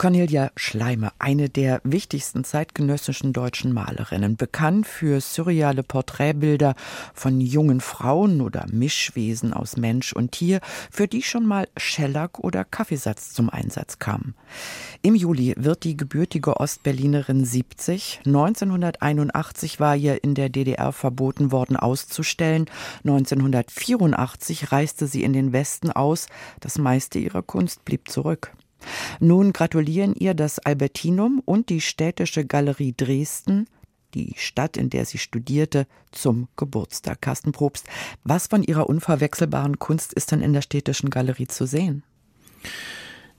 Cornelia Schleimer, eine der wichtigsten zeitgenössischen deutschen Malerinnen, bekannt für surreale Porträtbilder von jungen Frauen oder Mischwesen aus Mensch und Tier, für die schon mal Schellack oder Kaffeesatz zum Einsatz kamen. Im Juli wird die gebürtige Ostberlinerin 70. 1981 war ihr in der DDR verboten worden auszustellen. 1984 reiste sie in den Westen aus. Das meiste ihrer Kunst blieb zurück. Nun gratulieren ihr das Albertinum und die Städtische Galerie Dresden, die Stadt, in der sie studierte, zum Geburtstag. Carsten Probst, was von ihrer unverwechselbaren Kunst ist denn in der Städtischen Galerie zu sehen?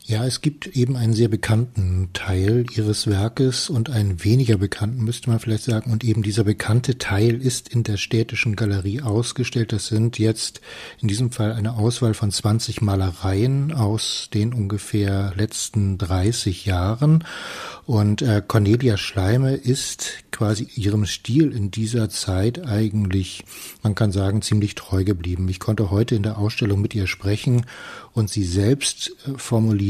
Ja, es gibt eben einen sehr bekannten Teil ihres Werkes und einen weniger bekannten, müsste man vielleicht sagen. Und eben dieser bekannte Teil ist in der Städtischen Galerie ausgestellt. Das sind jetzt in diesem Fall eine Auswahl von 20 Malereien aus den ungefähr letzten 30 Jahren. Und äh, Cornelia Schleime ist quasi ihrem Stil in dieser Zeit eigentlich, man kann sagen, ziemlich treu geblieben. Ich konnte heute in der Ausstellung mit ihr sprechen und sie selbst äh,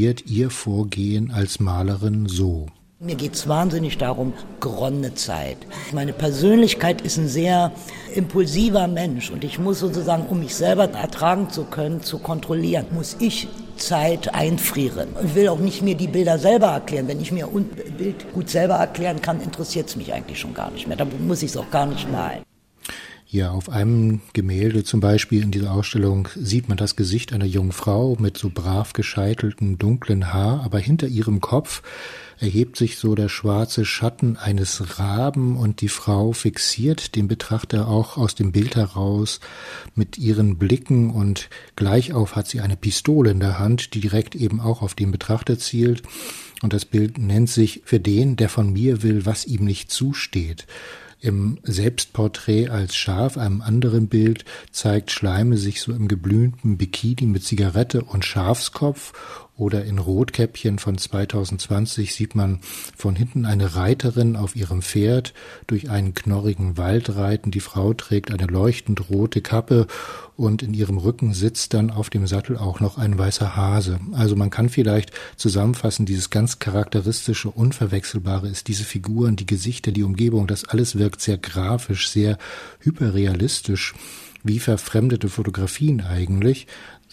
formuliert ihr Vorgehen als Malerin so. Mir geht es wahnsinnig darum, geronnene Zeit. Meine Persönlichkeit ist ein sehr impulsiver Mensch und ich muss sozusagen, um mich selber ertragen zu können, zu kontrollieren, muss ich Zeit einfrieren. Ich will auch nicht mir die Bilder selber erklären. Wenn ich mir ein Bild gut selber erklären kann, interessiert es mich eigentlich schon gar nicht mehr. Da muss ich es auch gar nicht malen. Ja, auf einem Gemälde zum Beispiel in dieser Ausstellung sieht man das Gesicht einer jungen Frau mit so brav gescheiteltem dunklen Haar, aber hinter ihrem Kopf erhebt sich so der schwarze Schatten eines Raben und die Frau fixiert den Betrachter auch aus dem Bild heraus mit ihren Blicken und gleich auf hat sie eine Pistole in der Hand, die direkt eben auch auf den Betrachter zielt. Und das Bild nennt sich für den, der von mir will, was ihm nicht zusteht. Im Selbstporträt als Schaf, einem anderen Bild, zeigt Schleime sich so im geblümten Bikini mit Zigarette und Schafskopf oder in Rotkäppchen von 2020 sieht man von hinten eine Reiterin auf ihrem Pferd durch einen knorrigen Wald reiten. Die Frau trägt eine leuchtend rote Kappe und in ihrem Rücken sitzt dann auf dem Sattel auch noch ein weißer Hase. Also man kann vielleicht zusammenfassen, dieses ganz charakteristische, unverwechselbare ist diese Figuren, die Gesichter, die Umgebung, das alles wirkt sehr grafisch, sehr hyperrealistisch wie verfremdete Fotografien eigentlich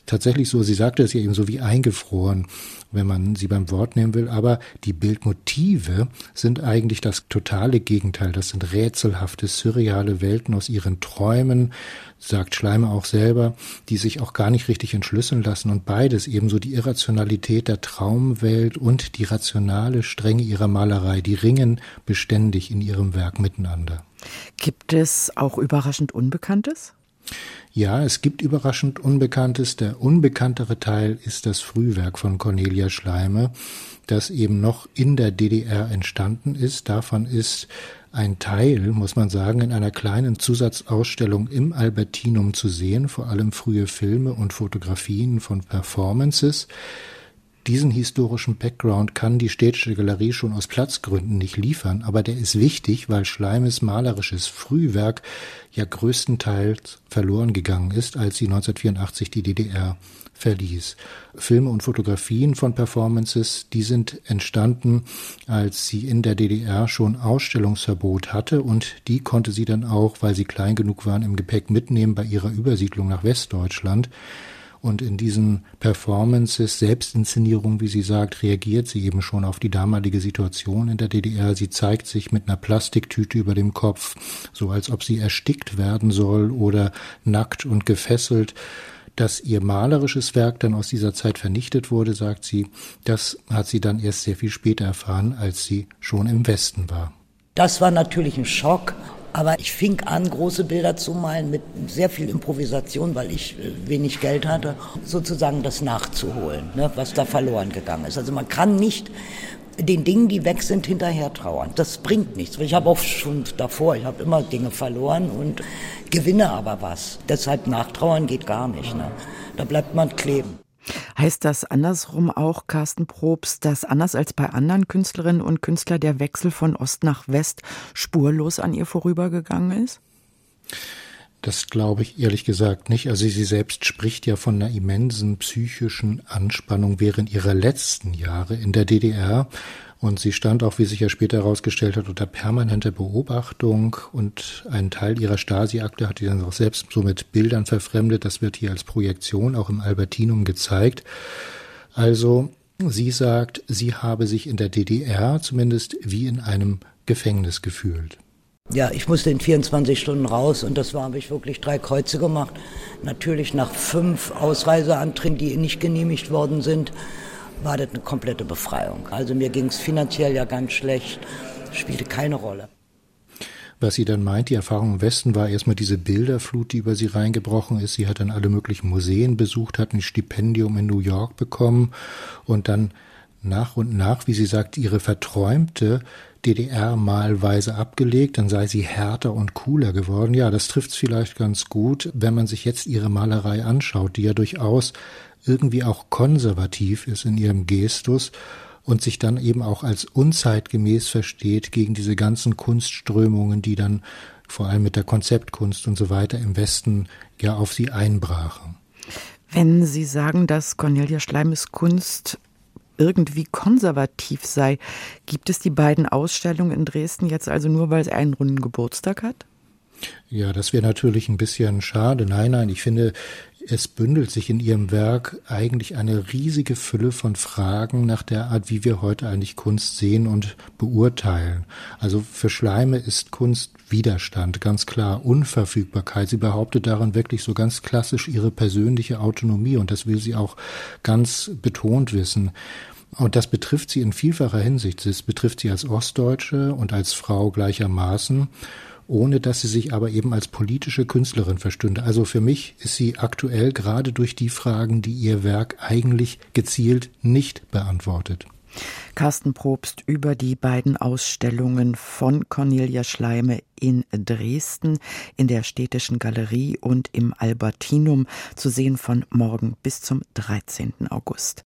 tatsächlich so, sie sagte es ja eben so wie eingefroren, wenn man sie beim Wort nehmen will, aber die Bildmotive sind eigentlich das totale Gegenteil. Das sind rätselhafte, surreale Welten aus ihren Träumen, sagt Schleimer auch selber, die sich auch gar nicht richtig entschlüsseln lassen und beides ebenso die Irrationalität der Traumwelt und die rationale Strenge ihrer Malerei, die ringen beständig in ihrem Werk miteinander. Gibt es auch überraschend Unbekanntes? Ja, es gibt überraschend Unbekanntes. Der unbekanntere Teil ist das Frühwerk von Cornelia Schleime, das eben noch in der DDR entstanden ist. Davon ist ein Teil, muss man sagen, in einer kleinen Zusatzausstellung im Albertinum zu sehen, vor allem frühe Filme und Fotografien von Performances. Diesen historischen Background kann die Städtische Galerie schon aus Platzgründen nicht liefern, aber der ist wichtig, weil Schleimes malerisches Frühwerk ja größtenteils verloren gegangen ist, als sie 1984 die DDR verließ. Filme und Fotografien von Performances, die sind entstanden, als sie in der DDR schon Ausstellungsverbot hatte und die konnte sie dann auch, weil sie klein genug waren, im Gepäck mitnehmen bei ihrer Übersiedlung nach Westdeutschland. Und in diesen Performances, Selbstinszenierung, wie sie sagt, reagiert sie eben schon auf die damalige Situation in der DDR. Sie zeigt sich mit einer Plastiktüte über dem Kopf, so als ob sie erstickt werden soll oder nackt und gefesselt. Dass ihr malerisches Werk dann aus dieser Zeit vernichtet wurde, sagt sie, das hat sie dann erst sehr viel später erfahren, als sie schon im Westen war. Das war natürlich ein Schock aber ich fing an, große Bilder zu malen mit sehr viel Improvisation, weil ich äh, wenig Geld hatte, sozusagen das nachzuholen, ne, was da verloren gegangen ist. Also man kann nicht den Dingen, die weg sind, hinterher trauern. Das bringt nichts. Ich habe auch schon davor, ich habe immer Dinge verloren und gewinne aber was. Deshalb nachtrauern geht gar nicht. Ne? Da bleibt man kleben. Heißt das andersrum auch, Carsten Probst, dass anders als bei anderen Künstlerinnen und Künstlern der Wechsel von Ost nach West spurlos an ihr vorübergegangen ist? Das glaube ich ehrlich gesagt nicht. Also sie selbst spricht ja von einer immensen psychischen Anspannung während ihrer letzten Jahre in der DDR. Und sie stand auch, wie sich ja später herausgestellt hat, unter permanenter Beobachtung. Und einen Teil ihrer Stasi-Akte hat sie dann auch selbst so mit Bildern verfremdet. Das wird hier als Projektion auch im Albertinum gezeigt. Also sie sagt, sie habe sich in der DDR zumindest wie in einem Gefängnis gefühlt. Ja, ich musste in 24 Stunden raus und das war, habe ich wirklich drei Kreuze gemacht. Natürlich nach fünf Ausreiseanträgen, die nicht genehmigt worden sind, war das eine komplette Befreiung. Also mir ging es finanziell ja ganz schlecht, spielte keine Rolle. Was sie dann meint, die Erfahrung im Westen war erstmal diese Bilderflut, die über sie reingebrochen ist. Sie hat dann alle möglichen Museen besucht, hat ein Stipendium in New York bekommen und dann nach und nach, wie sie sagt, ihre verträumte DDR malweise abgelegt, dann sei sie härter und cooler geworden. Ja, das trifft's vielleicht ganz gut, wenn man sich jetzt ihre Malerei anschaut, die ja durchaus irgendwie auch konservativ ist in ihrem Gestus und sich dann eben auch als unzeitgemäß versteht gegen diese ganzen Kunstströmungen, die dann vor allem mit der Konzeptkunst und so weiter im Westen ja auf sie einbrachen. Wenn Sie sagen, dass Cornelia Schleimes Kunst irgendwie konservativ sei. Gibt es die beiden Ausstellungen in Dresden jetzt also nur, weil sie einen runden Geburtstag hat? Ja, das wäre natürlich ein bisschen schade. Nein, nein, ich finde, es bündelt sich in ihrem Werk eigentlich eine riesige Fülle von Fragen nach der Art, wie wir heute eigentlich Kunst sehen und beurteilen. Also für Schleime ist Kunst Widerstand, ganz klar, Unverfügbarkeit. Sie behauptet darin wirklich so ganz klassisch ihre persönliche Autonomie und das will sie auch ganz betont wissen. Und das betrifft sie in vielfacher Hinsicht. Das betrifft sie als Ostdeutsche und als Frau gleichermaßen ohne dass sie sich aber eben als politische Künstlerin verstünde. Also für mich ist sie aktuell gerade durch die Fragen, die ihr Werk eigentlich gezielt nicht beantwortet. Carsten Probst über die beiden Ausstellungen von Cornelia Schleime in Dresden in der Städtischen Galerie und im Albertinum zu sehen von morgen bis zum 13. August.